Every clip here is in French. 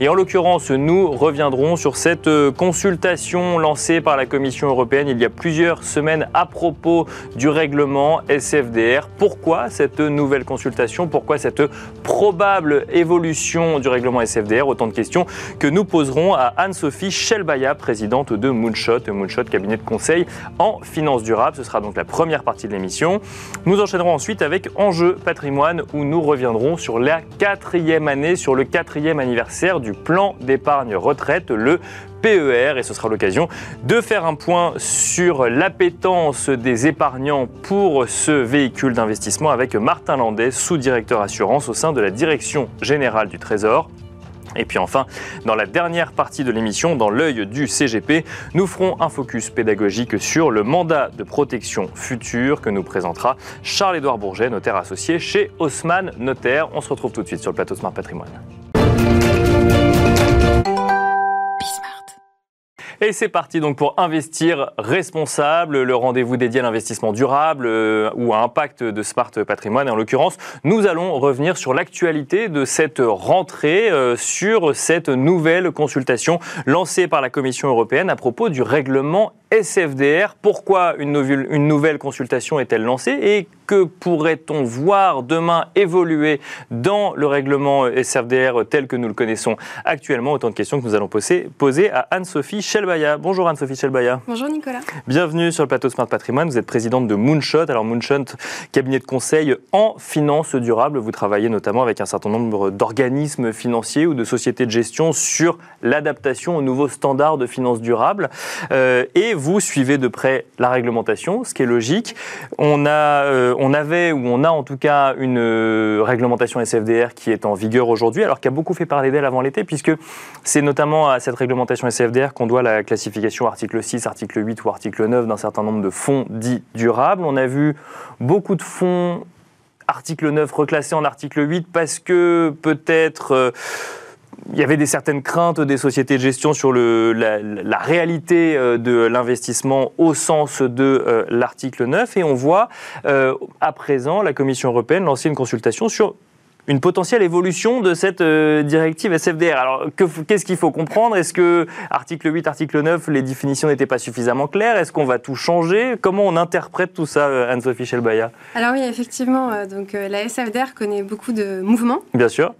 Et en l'occurrence, nous reviendrons sur cette euh, consultation lancée par la Commission européenne il y a plusieurs semaines à propos du règlement SFDR. Pourquoi cette nouvelle consultation? Pourquoi cette probable évolution du règlement SFDR Autant de questions que nous poserons à Anne-Sophie Shelbaya, présidente de Moonshot, Moonshot cabinet de conseil en finance durable. Ce sera donc la première partie de l'émission. Nous enchaînerons ensuite avec Enjeu patrimoine où nous reviendrons sur la quatrième année, sur le quatrième anniversaire du plan d'épargne retraite, le PER et ce sera l'occasion de faire un point sur l'appétence des épargnants pour ce véhicule d'investissement avec Martin Landais, sous-directeur assurance au sein de la Direction générale du Trésor. Et puis enfin, dans la dernière partie de l'émission, dans l'œil du CGP, nous ferons un focus pédagogique sur le mandat de protection future que nous présentera Charles-Édouard Bourget, notaire associé chez Haussmann Notaire. On se retrouve tout de suite sur le plateau Smart Patrimoine. Et c'est parti donc pour investir responsable, le rendez-vous dédié à l'investissement durable euh, ou à impact de Smart Patrimoine. En l'occurrence, nous allons revenir sur l'actualité de cette rentrée, euh, sur cette nouvelle consultation lancée par la Commission européenne à propos du règlement SFDR. Pourquoi une nouvelle, une nouvelle consultation est-elle lancée et que pourrait-on voir demain évoluer dans le règlement SFDR tel que nous le connaissons actuellement? Autant de questions que nous allons poser, poser à Anne-Sophie Shelbaya. Bonjour Anne-Sophie Shelbaya. Bonjour Nicolas. Bienvenue sur le plateau Smart Patrimoine. Vous êtes présidente de Moonshot. Alors Moonshot, cabinet de conseil en finance durable. Vous travaillez notamment avec un certain nombre d'organismes financiers ou de sociétés de gestion sur l'adaptation aux nouveaux standards de finance durable. Euh, et vous suivez de près la réglementation, ce qui est logique. On a, euh, on avait, ou on a en tout cas, une euh, réglementation SFDR qui est en vigueur aujourd'hui, alors qui a beaucoup fait parler d'elle avant l'été, puisque c'est notamment à cette réglementation SFDR qu'on doit la classification article 6, article 8 ou article 9 d'un certain nombre de fonds dits durables. On a vu beaucoup de fonds article 9 reclassés en article 8 parce que peut-être... Euh, il y avait des certaines craintes des sociétés de gestion sur la, réalité euh, de l'investissement au sens de euh, l'article 9 et on voit euh, à présent la Commission européenne lancer une consultation sur une potentielle évolution de cette euh, directive SFDR. Alors, qu'est-ce qu'il faut comprendre? Est-ce que article 8, article 9, les définitions n'étaient pas suffisamment claires? Est-ce qu'on va tout changer? Comment on interprète tout ça, euh, Anne-Sophie Schelbaya Alors oui, effectivement, euh, donc, la SFDR connaît beaucoup de mouvements. Bien sûr.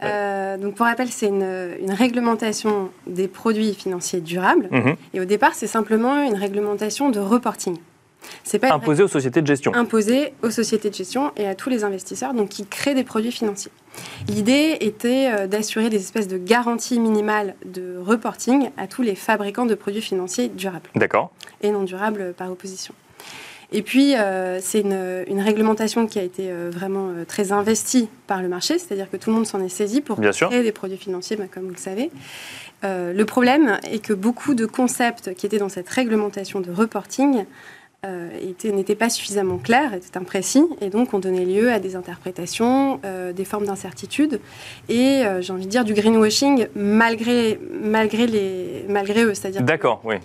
donc pour rappel, c'est une, réglementation des produits financiers durables. Mhm. Et au départ, c'est simplement une réglementation de reporting. C'est pas imposé aux sociétés de gestion. Imposé aux sociétés de gestion et à tous les investisseurs donc qui créent des produits financiers. L'idée était euh, d'assurer des espèces de garanties minimales de reporting à tous les fabricants de produits financiers durables. D'accord. Et non durables par opposition. Et puis, euh, c'est une, réglementation qui a été euh, vraiment très investie par le marché, c'est-à-dire que tout le monde s'en est saisi pour créer des produits financiers, bah, comme vous le savez. le problème est que beaucoup de concepts qui étaient dans cette réglementation de reporting n'était pas suffisamment clair, était imprécis, et donc on donnait lieu à des interprétations, euh, des formes d'incertitude, et euh, j'ai envie de dire du greenwashing malgré, malgré, les, malgré eux. D'accord, oui.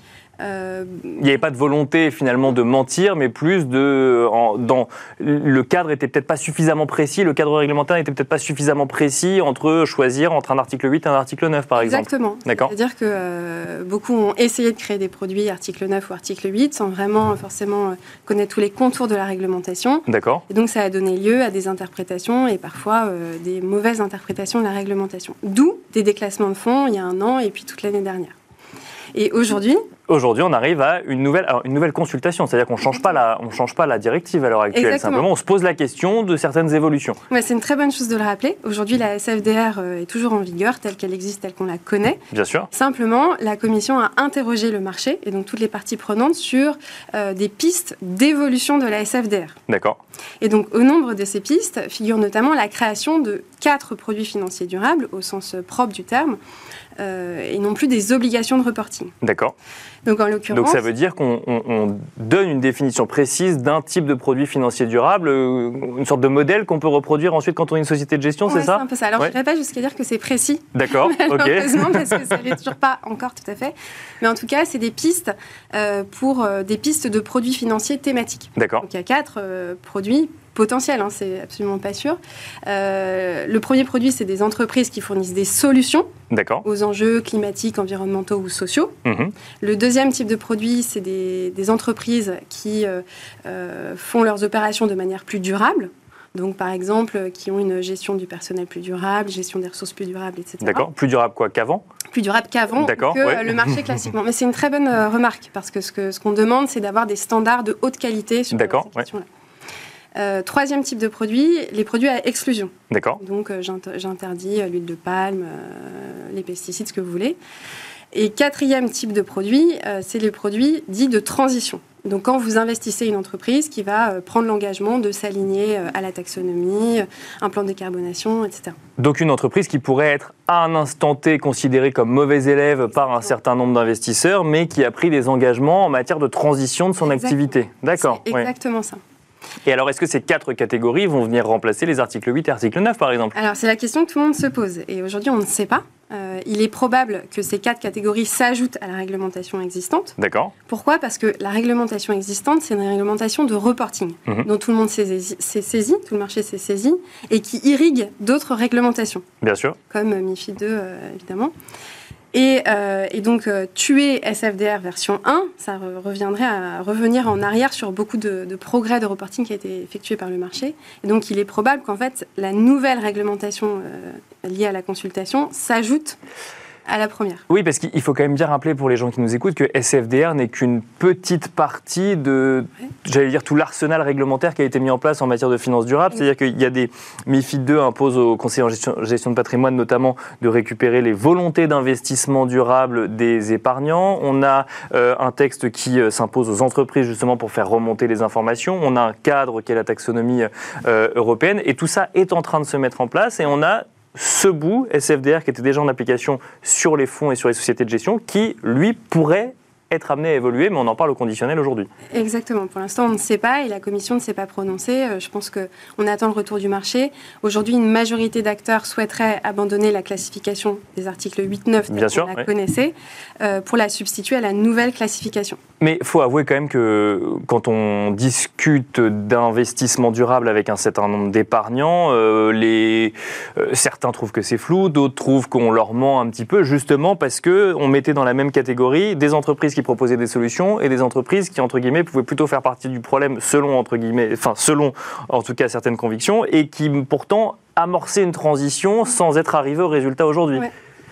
Euh, il n'y avait pas de volonté finalement de mentir, mais plus de. dans, le cadre était peut-être pas suffisamment précis, le cadre réglementaire n'était peut-être pas suffisamment précis entre choisir entre un article 8 et un article 9, par exemple. Exactement. C'est-à-dire que euh, beaucoup ont essayé de créer des produits article 9 ou article 8 sans vraiment forcément euh, connaître tous les contours de la réglementation. D'accord. Et donc ça a donné lieu à des interprétations et parfois des mauvaises interprétations de la réglementation. D'où des déclassements de fonds il y a un an et puis toute l'année dernière. Et aujourd'hui, Aujourd'hui, on arrive à une nouvelle, une nouvelle consultation, c'est-à-dire qu'on on change pas la directive à l'heure actuelle. Simplement, on se pose la question de certaines évolutions. Ouais, c'est une très bonne chose de le rappeler. Aujourd'hui, la SFDR euh, est toujours en vigueur, telle qu'elle existe, telle qu'on la connaît. Bien sûr. Simplement, la Commission a interrogé le marché et donc toutes les parties prenantes sur euh, des pistes d'évolution de la SFDR. D'accord. Et donc, au nombre de ces pistes figure notamment la création de quatre produits financiers durables au sens propre du terme, euh, et non plus des obligations de reporting. D'accord. Donc en l'occurrence. Donc ça veut dire qu'on donne une définition précise d'un type de produit financier durable, euh, une sorte de modèle qu'on peut reproduire ensuite quand on est une société de gestion, c'est ça C'est un peu ça. Alors je ne pas jusqu'à dire que c'est précis. D'accord, ok. Heureusement, parce que ça n'est toujours pas encore tout à fait. Mais en tout cas, c'est des pistes euh, pour des pistes de produits financiers thématiques. D'accord. Donc il y a quatre produits potentiel, hein, c'est absolument pas sûr. Euh, le premier produit, c'est des entreprises qui fournissent des solutions aux enjeux climatiques, environnementaux ou sociaux. Mhm. Le deuxième type de produit, c'est des, entreprises qui euh, euh, font leurs opérations de manière plus durable. Donc, par exemple, qui ont une gestion du personnel plus durable, gestion des ressources plus durables, etc. D'accord. Plus durable quoi qu'avant? Plus durable qu'avant que le marché classiquement. Mais c'est une très bonne remarque parce que ce qu'on ce qu'on demande, c'est d'avoir des standards de haute qualité sur cette question-là. Euh, troisième type de produit, les produits à exclusion. D'accord. Donc euh, j'interdis euh, l'huile de palme, les pesticides, ce que vous voulez. Et quatrième type de produit, c'est les produits dits de transition. Donc quand vous investissez une entreprise qui va prendre l'engagement de s'aligner à la taxonomie, un plan de décarbonation, etc. Donc une entreprise qui pourrait être à un instant T considérée comme mauvais élève par un certain nombre d'investisseurs, mais qui a pris des engagements en matière de transition de son activité. D'accord. Exactement ça. Et alors, est-ce que ces quatre catégories vont venir remplacer les articles 8 et article 9, par exemple? Alors, c'est la question que tout le monde se pose. Et aujourd'hui, on ne sait pas. Euh, il est probable que ces quatre catégories s'ajoutent à la réglementation existante. D'accord. Pourquoi? Parce que la réglementation existante, c'est une réglementation de reporting, mhm. dont tout le monde s'est saisi, tout le marché s'est saisi, et qui irrigue d'autres réglementations. Bien sûr. Comme MIFID 2, euh, évidemment. Euh, et, donc, euh, tuer SFDR version 1, ça reviendrait à revenir en arrière sur beaucoup de, progrès de reporting qui a été effectué par le marché. Et donc, il est probable qu'en fait, la nouvelle réglementation euh, liée à la consultation s'ajoute à la première. Oui, parce qu'il faut quand même bien rappeler pour les gens qui nous écoutent que SFDR n'est qu'une petite partie de, j'allais dire, tout l'arsenal réglementaire qui a été mis en place en matière de finances durables. C'est-à-dire qu'il y a des MIFID 2 impose aux conseillers en gestion, de patrimoine notamment de récupérer les volontés d'investissement durable des épargnants. On a euh, un texte qui euh, s'impose aux entreprises justement pour faire remonter les informations. On a un cadre qui est la taxonomie euh, européenne et tout ça est en train de se mettre en place et on a ce bout, SFDR, qui était déjà en application sur les fonds et sur les sociétés de gestion, qui, lui, pourrait être amené à évoluer, mais on en parle au conditionnel aujourd'hui. Exactement. Pour l'instant, on ne sait pas et la Commission ne s'est pas prononcée. Euh, je pense qu'on attend le retour du marché. Aujourd'hui, une majorité d'acteurs souhaiteraient abandonner la classification des articles 8-9 Bien sûr, la connaissez euh, pour la substituer à la nouvelle classification. Mais il faut avouer quand même que quand on discute d'investissement durable avec un certain nombre d'épargnants, euh, les, certains trouvent que c'est flou, d'autres trouvent qu'on leur ment un petit peu, justement parce qu'on mettait dans la même catégorie des entreprises qui proposer des solutions et des entreprises qui, entre guillemets, pouvaient plutôt faire partie du problème selon, entre guillemets, enfin, selon, en tout cas, certaines convictions et qui, pourtant, amorçaient une transition sans être arrivés au résultat aujourd'hui.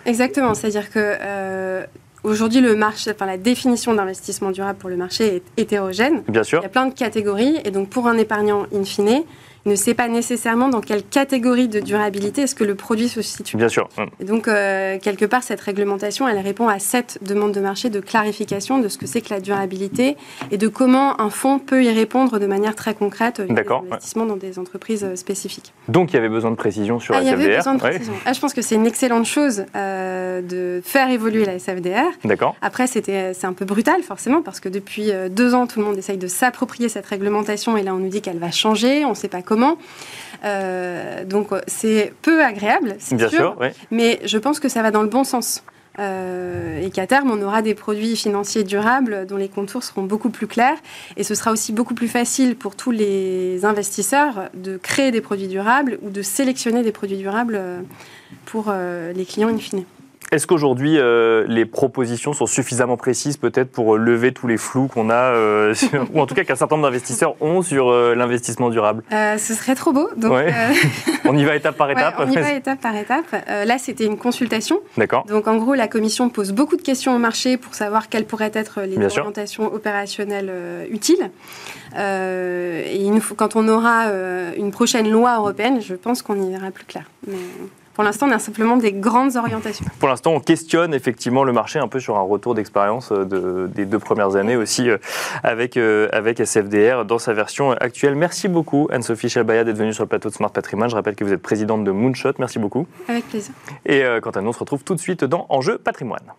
Exactement. C'est-à-dire que euh, Aujourd'hui, le marché, enfin, la définition d'investissement durable pour le marché est hétérogène. Bien sûr. Il y a plein de catégories. Et donc, pour un épargnant in fine, ne sait pas nécessairement dans quelle catégorie de durabilité est-ce que le produit se situe. Bien sûr. Et donc, euh, quelque part, cette réglementation, elle répond à cette demande de marché de clarification de ce que c'est que la durabilité et de comment un fonds peut y répondre de manière très concrète via des investissements dans des entreprises euh, spécifiques. Donc, il y avait besoin de précision sur la SFDR. Il y avait besoin de précision. Ah, je pense que c'est une excellente chose euh, de faire évoluer la SFDR. D'accord. Après, c'était, c'est un peu brutal, forcément, parce que depuis deux ans, tout le monde essaye de s'approprier cette réglementation et là, on nous dit qu'elle va changer, on ne sait pas comment. Euh, donc c'est peu agréable, c'est sûr, sûr mais je pense que ça va dans le bon sens. Euh, et qu'à terme, on aura des produits financiers durables dont les contours seront beaucoup plus clairs. Et ce sera aussi beaucoup plus facile pour tous les investisseurs de créer des produits durables ou de sélectionner des produits durables euh, pour les clients in fine. Est-ce qu'aujourd'hui, euh, les propositions sont suffisamment précises peut-être pour lever tous les flous qu'on a, euh, ou en tout cas qu'un certain nombre d'investisseurs ont sur euh, l'investissement durable? Ce serait trop beau. Donc, on y va étape par étape On y va étape par étape. là, c'était une consultation. D'accord. Donc en gros, la Commission pose beaucoup de questions au marché pour savoir quelles pourraient être les orientations opérationnelles utiles. et quand on aura une prochaine loi européenne, je pense qu'on y verra plus clair. Mais... Pour l'instant, on a simplement des grandes orientations. Pour l'instant, on questionne effectivement le marché un peu sur un retour d'expérience euh, des deux premières années aussi euh, avec, euh, avec SFDR dans sa version actuelle. Merci beaucoup Anne-Sophie Chalbaya d'être venue sur le plateau de Smart Patrimoine. Je rappelle que vous êtes présidente de Moonshot. Merci beaucoup. Avec plaisir. Et quant à nous, on se retrouve tout de suite dans Enjeu Patrimoine.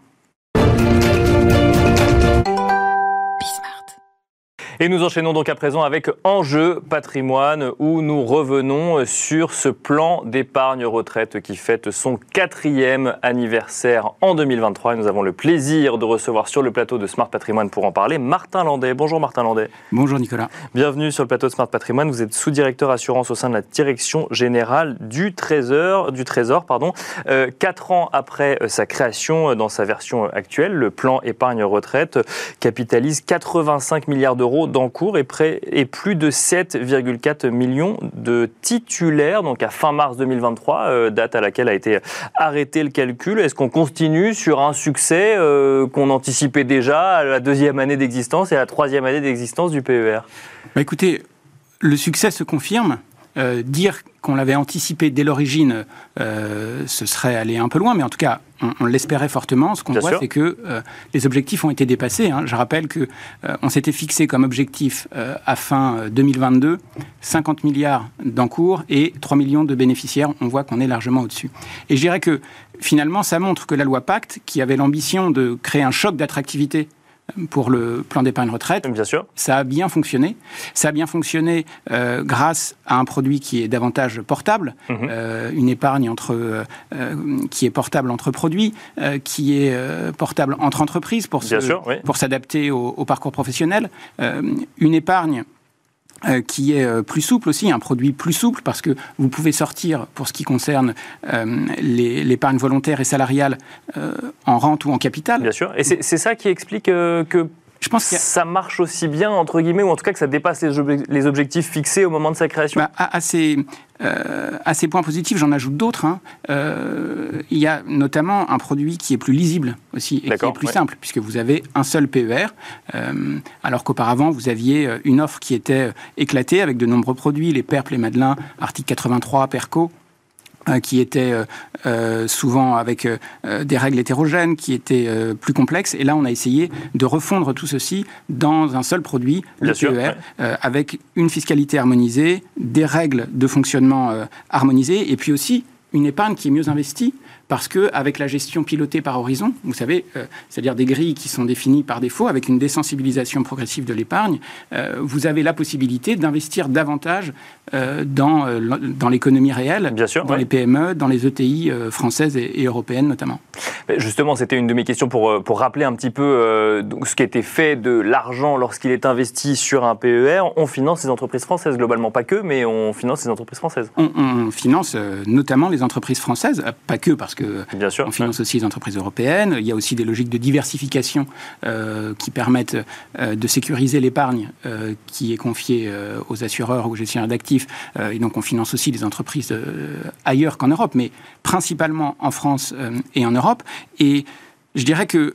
Et nous enchaînons donc à présent avec Enjeu patrimoine où nous revenons sur ce plan d'épargne retraite qui fête son quatrième anniversaire en 2023. Et nous avons le plaisir de recevoir sur le plateau de Smart Patrimoine pour en parler Martin Landais. Bonjour Martin Landais. Bonjour Nicolas. Bienvenue sur le plateau de Smart Patrimoine. Vous êtes sous-directeur assurance au sein de la direction générale du Trésor. Du Trésor pardon. Euh, quatre ans après euh, sa création euh, dans sa version actuelle, le plan épargne retraite capitalise 85 milliards d'euros d'encours et, près, et plus de 7,4 millions de titulaires, donc à fin mars 2023, euh, date à laquelle a été arrêté le calcul. Est-ce qu'on continue sur un succès euh, qu'on anticipait déjà à la deuxième année d'existence et à la troisième année d'existence du PER bah Écoutez, le succès se confirme. Euh, dire qu'on l'avait anticipé dès l'origine, euh, ce serait aller un peu loin, mais en tout cas, on, l'espérait fortement. Ce qu'on voit, c'est que euh, les objectifs ont été dépassés. Hein. Je rappelle que on s'était fixé comme objectif à fin 2022 50 milliards d'encours et 3 millions de bénéficiaires. On voit qu'on est largement au-dessus. Et je dirais que finalement, ça montre que la loi Pacte, qui avait l'ambition de créer un choc d'attractivité pour le plan d'épargne retraite. Bien sûr. Ça a bien fonctionné. Ça a bien fonctionné euh, grâce à un produit qui est davantage portable, mhm. euh, une épargne entre, euh, qui est portable entre produits, qui est portable entre entreprises pour, pour s'adapter au, parcours professionnel, une épargne euh, qui est euh, plus souple aussi, un produit plus souple, parce que vous pouvez sortir, pour ce qui concerne euh, l'épargne volontaire et salariale, en rente ou en capital. Bien sûr. Et c'est ça qui explique que je pense que ça marche aussi bien, entre guillemets, ou en tout cas que ça dépasse les, objectifs fixés au moment de sa création bah, à, ces, points positifs, j'en ajoute d'autres. Hein. il y a notamment un produit qui est plus lisible aussi et qui est plus simple, puisque vous avez un seul PER, alors qu'auparavant, vous aviez une offre qui était éclatée avec de nombreux produits, les PERP, les Madelins, article 83, PERCO. Euh, qui était euh, euh, souvent avec des règles hétérogènes, qui étaient plus complexes. Et là, on a essayé de refondre tout ceci dans un seul produit, le PER, avec une fiscalité harmonisée, des règles de fonctionnement harmonisées, et puis aussi une épargne qui est mieux investie parce qu'avec la gestion pilotée par horizon, vous savez, euh, c'est-à-dire des grilles qui sont définies par défaut, avec une désensibilisation progressive de l'épargne, euh, vous avez la possibilité d'investir davantage euh, dans, dans l'économie réelle, Bien sûr, dans les PME, dans les ETI françaises et, européennes notamment. Justement, c'était une de mes questions pour, pour rappeler un petit peu ce qui était fait de l'argent lorsqu'il est investi sur un PER. On finance les entreprises françaises, globalement pas que, mais on finance les entreprises françaises. On, on finance notamment les entreprises françaises, pas que parce que Bien sûr, on finance aussi les entreprises européennes. Il y a aussi des logiques de diversification euh, qui permettent euh, de sécuriser l'épargne euh, qui est confiée aux assureurs ou aux gestionnaires d'actifs. et donc on finance aussi des entreprises ailleurs qu'en Europe, mais principalement en France et en Europe. Et je dirais que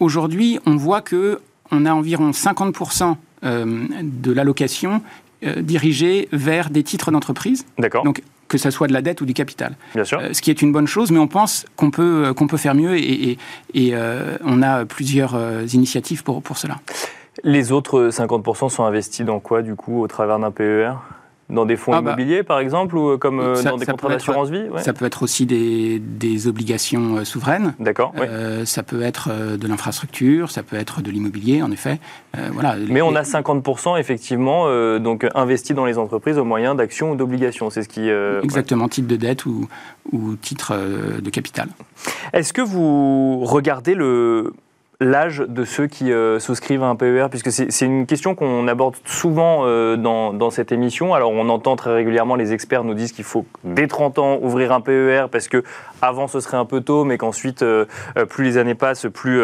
aujourd'hui, on voit que on a environ 50% de l'allocation dirigée vers des titres d'entreprise. D'accord. Donc que ce soit de la dette ou du capital. Bien sûr. Euh, ce qui est une bonne chose, mais on pense qu'on peut, euh, qu'on peut faire mieux et, et, euh, on a plusieurs initiatives pour, pour cela. Les autres 50% sont investis dans quoi, du coup, au travers d'un PER dans des fonds ah bah, immobiliers, par exemple, ou euh, comme euh, dans des contrats d'assurance vie Ça peut être aussi des, des obligations euh, souveraines. D'accord. ça peut être de l'infrastructure, ça peut être de l'immobilier, en effet. voilà. Mais on a 50% effectivement donc investi dans les entreprises au moyen d'actions ou d'obligations. C'est ce qui. Exactement, titre de dette ou, ou titre de capital. Est-ce que vous regardez le l'âge de ceux qui euh, souscrivent à un PER Puisque c'est une question qu'on aborde souvent euh, dans, dans, cette émission. Alors on entend très régulièrement les experts nous disent qu'il faut dès 30 ans ouvrir un PER parce que avant ce serait un peu tôt, mais qu'ensuite euh, plus les années passent, plus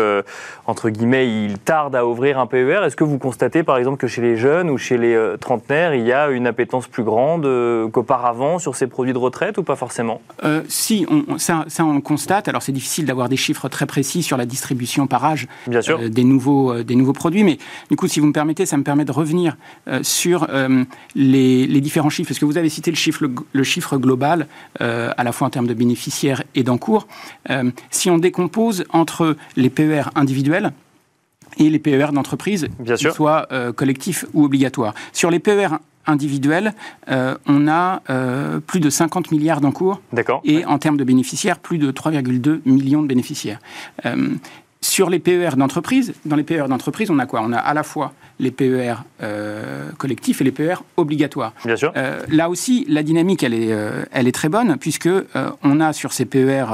entre guillemets il tarde à ouvrir un PER. Est-ce que vous constatez par exemple que chez les jeunes ou chez les trentenaires il y a une appétence plus grande qu'auparavant sur ces produits de retraite ou pas forcément? Si, on, ça, ça, on le constate. Alors c'est difficile d'avoir des chiffres très précis sur la distribution par âge Bien sûr. Euh, des, nouveaux, euh, des nouveaux produits. Mais du coup, si vous me permettez, ça me permet de revenir euh, sur les, les, différents chiffres. Parce que vous avez cité le chiffre, le, chiffre global, à la fois en termes de bénéficiaires et d'encours. si on décompose entre les PER individuels, et les PER d'entreprise, qu'ils soient collectifs ou obligatoires. Sur les PER individuels, on a plus de 50 milliards d'encours. Et en termes de bénéficiaires, plus de 3,2 millions de bénéficiaires. Sur les PER d'entreprise, dans les PER d'entreprise, on a quoi? On a à la fois les PER euh, collectifs et les PER obligatoires. Bien sûr. Euh, là aussi, la dynamique, elle est, euh, elle est très bonne, puisque on a sur ces PER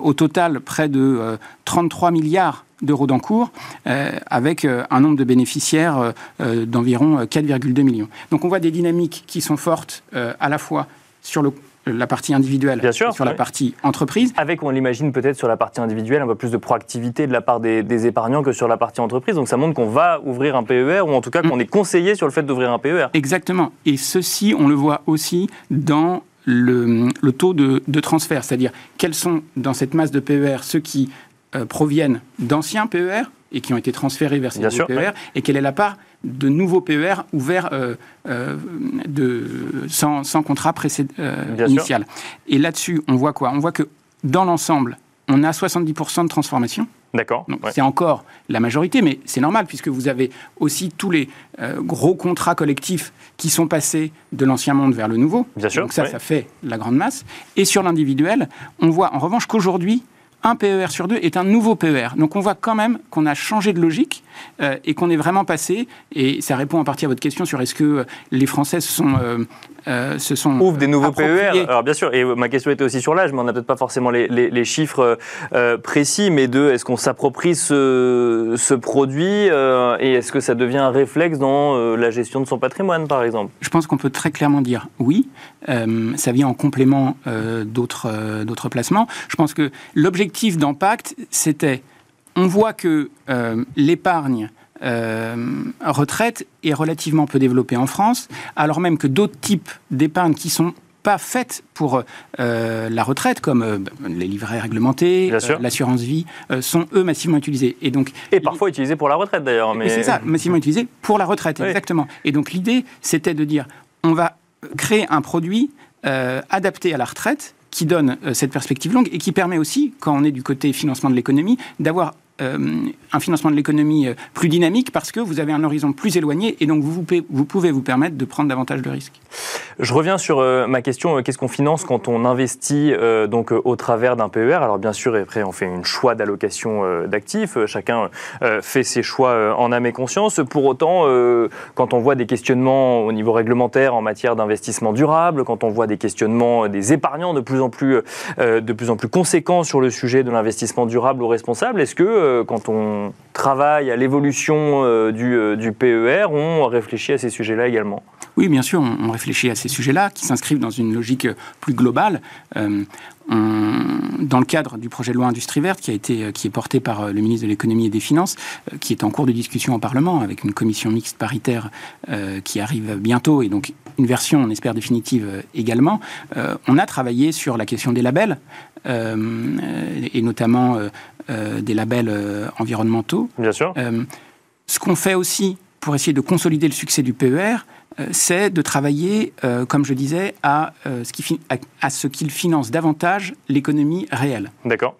au total près de 33 milliards d'euros d'encours, avec un nombre de bénéficiaires d'environ 4,2 millions. Donc on voit des dynamiques qui sont fortes à la fois sur le la partie individuelle Bien sûr, sur la partie entreprise. Avec, on l'imagine peut-être sur la partie individuelle, un peu plus de proactivité de la part des, épargnants que sur la partie entreprise. Donc ça montre qu'on va ouvrir un PER ou en tout cas qu'on mm. est conseillé sur le fait d'ouvrir un PER. Exactement. Et ceci, on le voit aussi dans le, taux de, transfert, c'est-à-dire quels sont dans cette masse de PER ceux qui euh, proviennent d'anciens PER et qui ont été transférés vers ces PER, et quelle est la part de nouveaux PER ouverts euh, euh, de, sans, contrat euh, initial. Et là-dessus, on voit quoi? On voit que dans l'ensemble, on a 70% de transformation. D'accord. C'est encore la majorité, mais c'est normal puisque vous avez aussi tous les gros contrats collectifs qui sont passés de l'ancien monde vers le nouveau. Bien sûr. Donc ça, ça fait la grande masse. Et sur l'individuel, on voit en revanche qu'aujourd'hui, un PER sur deux est un nouveau PER. Donc on voit quand même qu'on a changé de logique euh, et qu'on est vraiment passé, et ça répond en partie à votre question sur est-ce que les Français sont, euh, euh, se sont Ouvre des nouveaux PER. Alors bien sûr, et ma question était aussi sur l'âge, mais on n'a peut-être pas forcément les, chiffres précis, mais de est-ce qu'on s'approprie ce, ce, produit et est-ce que ça devient un réflexe dans la gestion de son patrimoine, par exemple? Je pense qu'on peut très clairement dire oui. ça vient en complément d'autres d'autres placements. Je pense que l'objectif d'impact, c'était on voit que euh, l'épargne euh, retraite est relativement peu développée en France, alors même que d'autres types d'épargne qui sont pas faites pour euh, la retraite, comme les livrets réglementés, l'assurance vie, sont eux massivement utilisés. Et, donc, et parfois utilisés pour la retraite d'ailleurs. Mais... C'est ça, massivement utilisés pour la retraite, exactement. Et donc l'idée, c'était de dire, on va créer un produit adapté à la retraite qui donne cette perspective longue et qui permet aussi, quand on est du côté financement de l'économie, d'avoir euh, un financement de l'économie euh, plus dynamique parce que vous avez un horizon plus éloigné et donc vous, vous pouvez vous permettre de prendre davantage de risques. Je reviens sur euh, ma question qu'est-ce qu'on finance quand on investit donc au travers d'un PER Alors bien sûr, après on fait un choix d'allocation d'actifs. Chacun fait ses choix en âme et conscience. Pour autant, quand on voit des questionnements au niveau réglementaire en matière d'investissement durable, quand on voit des questionnements des épargnants de plus en plus de plus en plus conséquents sur le sujet de l'investissement durable ou responsable, est-ce que euh, quand on travaille à l'évolution euh, euh, du, PER, on réfléchit à ces sujets-là également Oui, bien sûr, on, réfléchit à ces sujets-là qui s'inscrivent dans une logique plus globale. dans le cadre du projet de loi Industrie verte qui, a été, qui est porté par le ministre de l'économie et des finances, qui est en cours de discussion au Parlement avec une commission mixte paritaire qui arrive bientôt et donc une version, on espère, définitive également, on a travaillé sur la question des labels et notamment euh, des labels euh, environnementaux. Bien sûr. Euh, ce qu'on fait aussi pour essayer de consolider le succès du PER, c'est de travailler, comme je disais, à, ce qui à, ce qu'il finance davantage l'économie réelle. D'accord.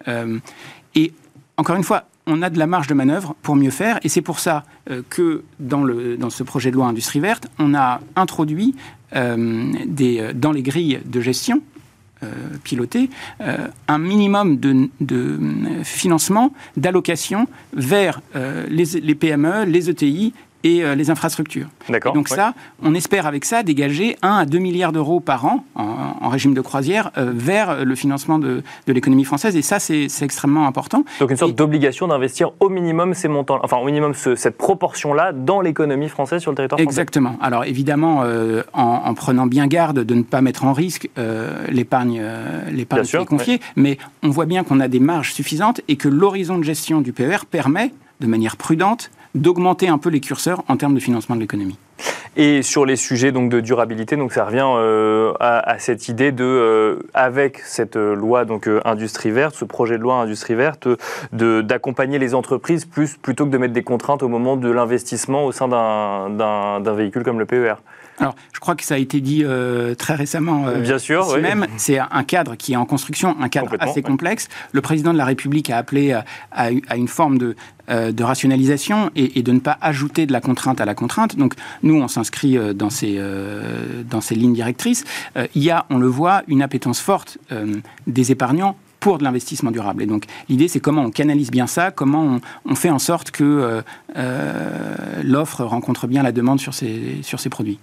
et encore une fois, on a de la marge de manœuvre pour mieux faire, et c'est pour ça que dans, le, dans ce projet de loi Industrie verte, on a introduit des, dans les grilles de gestion euh, piloter euh, un minimum de, financement, d'allocation vers euh, les, PME, les ETI et les infrastructures. D'accord. Donc ça, on espère avec ça dégager 1 à 2 milliards d'euros par an en, régime de croisière vers le financement de, de l'économie française. Et ça, c'est extrêmement important. Donc une sorte d'obligation d'investir au minimum ces montants, enfin au minimum cette proportion-là dans l'économie française sur le territoire français. Exactement. Alors évidemment, en, prenant bien garde de ne pas mettre en risque l'épargne l'épargne qui est confiée, mais on voit bien qu'on a des marges suffisantes et que l'horizon de gestion du PER permet, de manière prudente, d'augmenter un peu les curseurs en termes de financement de l'économie. Et sur les sujets donc de durabilité, donc ça revient euh, à, cette idée de, euh, avec cette euh, loi donc industrie verte, ce projet de loi industrie verte, d'accompagner les entreprises plus plutôt que de mettre des contraintes au moment de l'investissement au sein d'un véhicule comme le PER. Alors, je crois que ça a été dit très récemment. Bien sûr, oui. même. C'est un cadre qui est en construction, un cadre assez complexe. Le président de la République a appelé à, une forme de, de rationalisation et, de ne pas ajouter de la contrainte à la contrainte. Donc, nous, on s'inscrit dans ces, dans ces lignes directrices. il y a, on le voit, une appétence forte des épargnants pour de l'investissement durable. Et donc l'idée, c'est comment on canalise bien ça, comment on, fait en sorte que euh, euh, l'offre rencontre bien la demande sur ces, sur ces produits.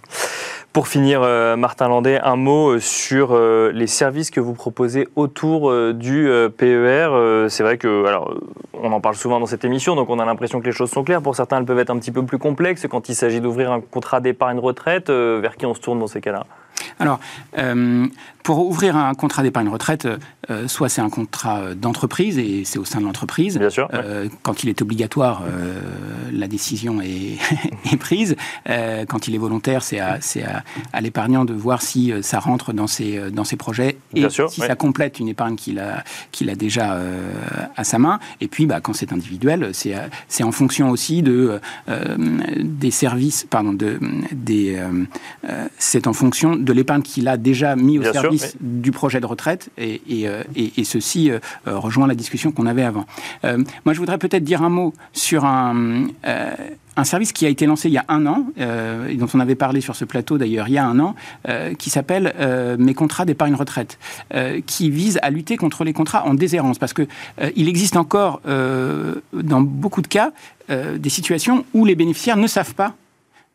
Pour finir, euh, Martin Landais, un mot sur les services que vous proposez autour du PER. c'est vrai que, alors, on en parle souvent dans cette émission, donc on a l'impression que les choses sont claires. Pour certains, elles peuvent être un petit peu plus complexes quand il s'agit d'ouvrir un contrat d'épargne retraite. vers qui on se tourne dans ces cas-là? Alors, euh, pour ouvrir un contrat d'épargne retraite, euh, soit c'est un contrat d'entreprise et c'est au sein de l'entreprise. Bien sûr. Euh, quand il est obligatoire, la décision est, prise. quand il est volontaire, c'est à, à, l'épargnant de voir si ça rentre dans ses, dans ses projets et si ça complète une épargne qu'il a, qu'il a déjà à sa main. Et puis, bah, quand c'est individuel, c'est en fonction aussi de, des services, pardon, de, des, c'est en fonction de l'épargne qu'il a déjà mis au service du projet de retraite, et, euh, ceci euh, euh, rejoint la discussion qu'on avait avant. moi, je voudrais peut-être dire un mot sur un, un service qui a été lancé il y a un an, et dont on avait parlé sur ce plateau d'ailleurs il y a un an, qui s'appelle Mes contrats d'épargne retraite, qui vise à lutter contre les contrats en déshérence, parce que il existe encore, dans beaucoup de cas, des situations où les bénéficiaires ne savent pas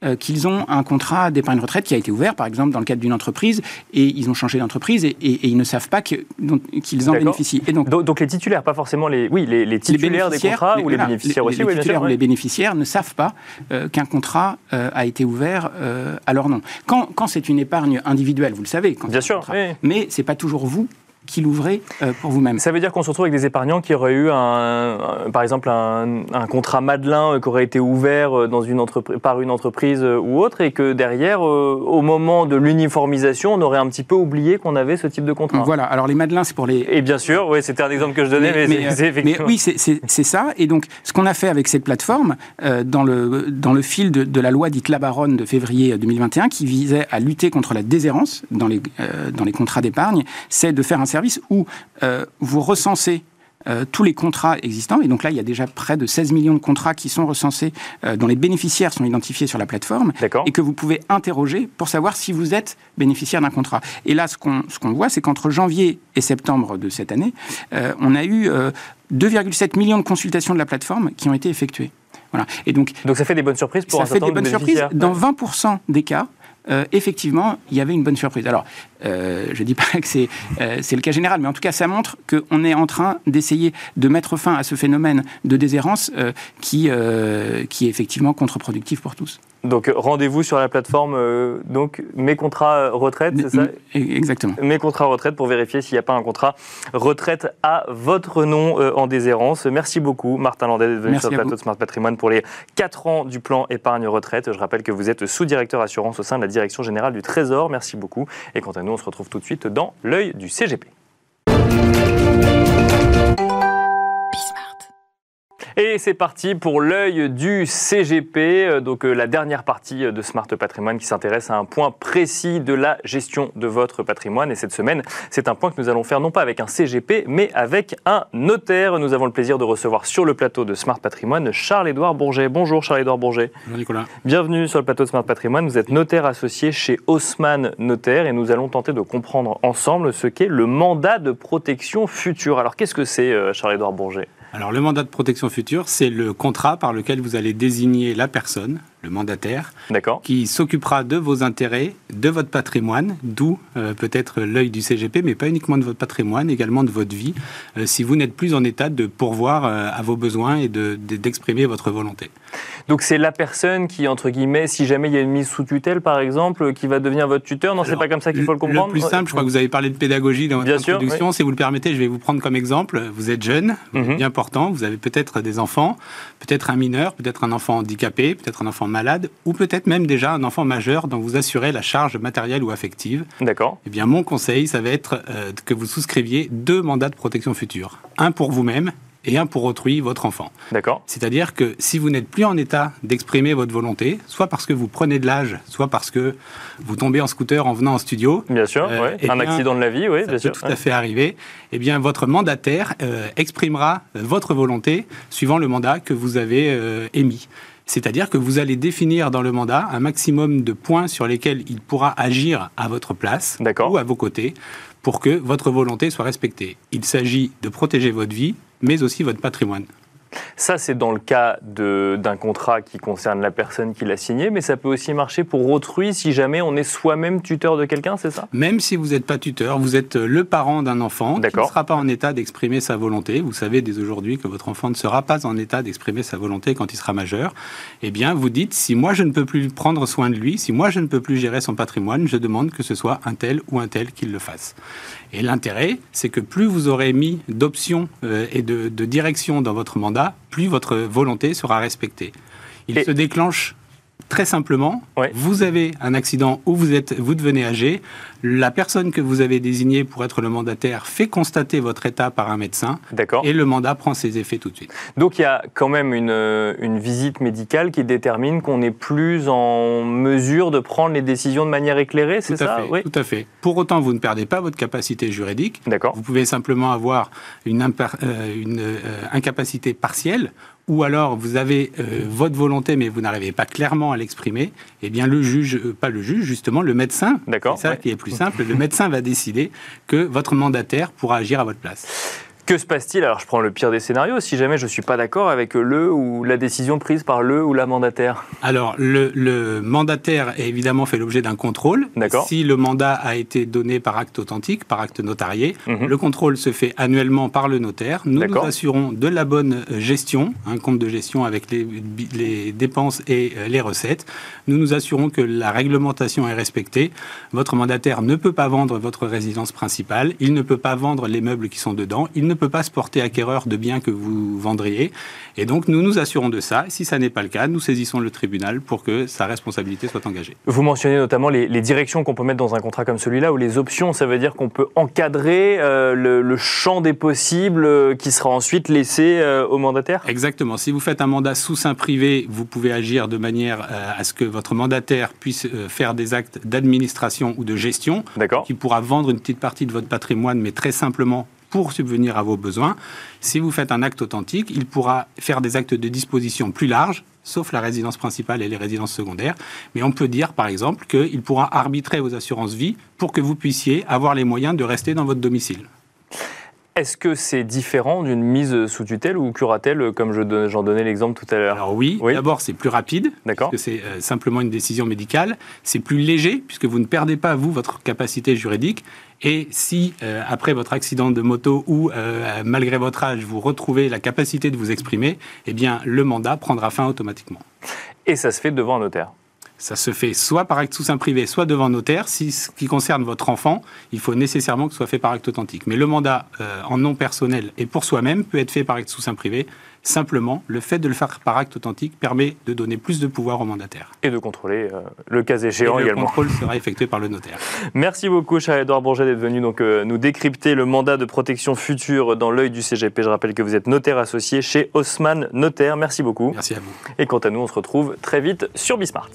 euh, qu'ils ont un contrat d'épargne retraite qui a été ouvert, par exemple, dans le cadre d'une entreprise, et ils ont changé d'entreprise et, ils ne savent pas qu'ils en bénéficient. Et donc, donc, les titulaires, pas forcément les, oui, les, titulaires des contrats ou les bénéficiaires aussi. Les, titulaires ou les bénéficiaires ne savent pas euh, qu'un contrat euh, a été ouvert à leur nom. Quand, quand c'est une épargne individuelle, vous le savez. Bien sûr. Mais c'est pas toujours vous qui l'ouvrez euh, pour vous-même. Ça veut dire qu'on se retrouve avec des épargnants qui auraient eu, un, par exemple, un, contrat Madelin euh, qui aurait été ouvert euh, dans une par une entreprise ou autre, et que derrière, au moment de l'uniformisation, on aurait un petit peu oublié qu'on avait ce type de contrat. Voilà, alors les Madelins, c'est pour les... Et bien sûr, oui, c'était un exemple que je donnais, mais, c'est effectivement... oui, c'est ça, et donc ce qu'on a fait avec cette plateforme, dans, le, dans le fil de, la loi dite La Baronne de février 2021, qui visait à lutter contre la déshérence dans les, dans les contrats d'épargne, c'est de faire un service où euh, vous recensez euh, tous les contrats existants. Et donc là, il y a déjà près de 16 millions de contrats qui sont recensés, euh, dont les bénéficiaires sont identifiés sur la plateforme, et que vous pouvez interroger pour savoir si vous êtes bénéficiaire d'un contrat. Et là, ce qu'on ce qu'on voit, c'est qu'entre janvier et septembre de cette année, on a eu 2,7 millions de consultations de la plateforme qui ont été effectuées. Voilà. Et donc, donc ça fait des bonnes surprises pour ça fait des bonnes surprises. Dans 20% des cas, euh, effectivement, il y avait une bonne surprise. Alors, euh, je ne dis pas que euh, c'est le cas général, mais en tout cas, ça montre qu'on est en train d'essayer de mettre fin à ce phénomène de déshérence qui, qui est effectivement contre-productif pour tous. Donc rendez-vous sur la plateforme euh, donc mes contrats retraite, c'est ça Exactement. Mes contrats retraite pour vérifier s'il n'y a pas un contrat retraite à votre nom euh, en déshérence. Merci beaucoup Martin Landais d'être venu sur le plateau de Smart Patrimoine pour les 4 ans du plan épargne retraite. Je rappelle que vous êtes sous-directeur assurance au sein de la Direction générale du Trésor. Merci beaucoup. Et quant à nous, on se retrouve tout de suite dans l'œil du CGP. Et c'est parti pour l'œil du CGP, euh, donc euh, la dernière partie de Smart Patrimoine qui s'intéresse à un point précis de la gestion de votre patrimoine. Et cette semaine, c'est un point que nous allons faire non pas avec un CGP, mais avec un notaire. Nous avons le plaisir de recevoir sur le plateau de Smart Patrimoine Charles-Édouard Bourget. Bonjour Charles-Édouard Bourget. Bonjour Nicolas. Bienvenue sur le plateau de Smart Patrimoine. Vous êtes notaire associé chez Haussmann Notaire et nous allons tenter de comprendre ensemble ce qu'est le mandat de protection future. Alors qu'est-ce que c'est euh, Charles-Édouard Bourget? Alors le mandat de protection future, c'est le contrat par lequel vous allez désigner la personne le mandataire, qui s'occupera de vos intérêts, de votre patrimoine, d'où euh, peut-être l'œil du CGP, mais pas uniquement de votre patrimoine, également de votre vie, euh, si vous n'êtes plus en état de pourvoir euh, à vos besoins et d'exprimer votre volonté. Donc c'est la personne qui, entre guillemets, si jamais il y a une mise sous tutelle, par exemple, qui va devenir votre tuteur. Non, c'est pas comme ça qu'il faut le comprendre. Le plus simple, je crois que vous avez parlé de pédagogie dans votre introduction. Si vous le permettez, je vais vous prendre comme exemple. Vous êtes jeune, mhm. bien portant, vous avez peut-être des enfants, peut-être un mineur, peut-être un enfant handicapé, peut-être un enfant malade, ou peut-être même déjà un enfant majeur dont vous assurez la charge matérielle ou affective. D'accord. Eh bien, mon conseil, ça va être euh, que vous souscriviez deux mandats de protection future. Un pour vous-même et un pour autrui, votre enfant. D'accord. C'est-à-dire que si vous n'êtes plus en état d'exprimer votre volonté, soit parce que vous prenez de l'âge, soit parce que vous tombez en scooter en venant en studio. Bien sûr, euh, eh un accident de la vie, oui, ça bien peut sûr. tout à fait arriver. Eh bien, votre mandataire euh, exprimera votre volonté suivant le mandat que vous avez émis. C'est-à-dire que vous allez définir dans le mandat un maximum de points sur lesquels il pourra agir à votre place ou à vos côtés pour que votre volonté soit respectée. Il s'agit de protéger votre vie, mais aussi votre patrimoine. Ça, c'est dans le cas d'un contrat qui concerne la personne qui l'a signé, mais ça peut aussi marcher pour autrui si jamais on est soi-même tuteur de quelqu'un, c'est ça? Même si vous n'êtes pas tuteur, vous êtes le parent d'un enfant qui ne sera pas en état d'exprimer sa volonté. Vous savez dès aujourd'hui que votre enfant ne sera pas en état d'exprimer sa volonté quand il sera majeur. Eh bien, vous dites, si moi je ne peux plus prendre soin de lui, si moi je ne peux plus gérer son patrimoine, je demande que ce soit un tel ou un tel qui le fasse. Et l'intérêt, c'est que plus vous aurez mis d'options euh, et de, de direction dans votre mandat, plus votre volonté sera respectée. Il se déclenche très simplement, vous avez un accident où vous, êtes, vous devenez âgé, la personne que vous avez désignée pour être le mandataire fait constater votre état par un médecin, et le mandat prend ses effets tout de suite. Donc il y a quand même une, une visite médicale qui détermine qu'on n'est plus en mesure de prendre les décisions de manière éclairée, c'est ça oui. Tout à fait. Pour autant, vous ne perdez pas votre capacité juridique. Vous pouvez simplement avoir une, euh, une euh, incapacité partielle ou alors vous avez euh, votre volonté mais vous n'arrivez pas clairement à l'exprimer, eh bien le juge, euh, pas le juge justement, le médecin, c'est ça qui est plus simple, le médecin va décider que votre mandataire pourra agir à votre place. Que se passe-t-il? Alors, je prends le pire des scénarios. Si jamais je ne suis pas d'accord avec le ou la décision prise par le ou la mandataire Alors, le, mandataire est évidemment fait l'objet d'un contrôle. D'accord. Si le mandat a été donné par acte authentique, par acte notarié, mhm. le contrôle se fait annuellement par le notaire. Nous nous assurons de la bonne gestion, un compte de gestion avec les, les dépenses et euh, les recettes. Nous nous assurons que la réglementation est respectée. Votre mandataire ne peut pas vendre votre résidence principale. Il ne peut pas vendre les meubles qui sont dedans. Il ne peut pas se porter acquéreur de biens que vous vendriez. Et donc, nous nous assurons de ça. Si ça n'est pas le cas, nous saisissons le tribunal pour que sa responsabilité soit engagée. Vous mentionnez notamment les, directions qu'on peut mettre dans un contrat comme celui-là, ou les options. Ça veut dire qu'on peut encadrer euh, le, champ des possibles euh, qui sera ensuite laissé euh, au mandataire Exactement. Si vous faites un mandat sous sein privé, vous pouvez agir de manière à ce que votre mandataire puisse faire des actes d'administration ou de gestion, qui pourra vendre une petite partie de votre patrimoine, mais très simplement pour subvenir à vos besoins. Si vous faites un acte authentique, il pourra faire des actes de disposition plus larges, sauf la résidence principale et les résidences secondaires. Mais on peut dire, par exemple, qu'il pourra arbitrer vos assurances vie pour que vous puissiez avoir les moyens de rester dans votre domicile. Est-ce que c'est différent d'une mise sous tutelle ou curatelle, comme j'en donnais l'exemple tout à l'heure? Alors oui, d'abord c'est plus rapide, parce que c'est euh, simplement une décision médicale. C'est plus léger, puisque vous ne perdez pas, vous, votre capacité juridique. Et si, euh, après votre accident de moto ou euh, malgré votre âge, vous retrouvez la capacité de vous exprimer, eh bien le mandat prendra fin automatiquement. Et ça se fait devant un notaire? Ça se fait soit par acte sous sein privé, soit devant notaire. Si ce qui concerne votre enfant, il faut nécessairement que ce soit fait par acte authentique. Mais le mandat euh, en nom personnel et pour soi-même peut être fait par acte sous sein privé. Simplement, le fait de le faire par acte authentique permet de donner plus de pouvoir au mandataire. Et de contrôler euh, le cas échéant également. Le contrôle sera effectué par le notaire. Merci beaucoup, cher Edouard Bourget, d'être venu donc, euh, nous décrypter le mandat de protection future dans l'œil du CGP. Je rappelle que vous êtes notaire associé chez Haussmann Notaire. Merci beaucoup. Merci à vous. Et quant à nous, on se retrouve très vite sur Bismart.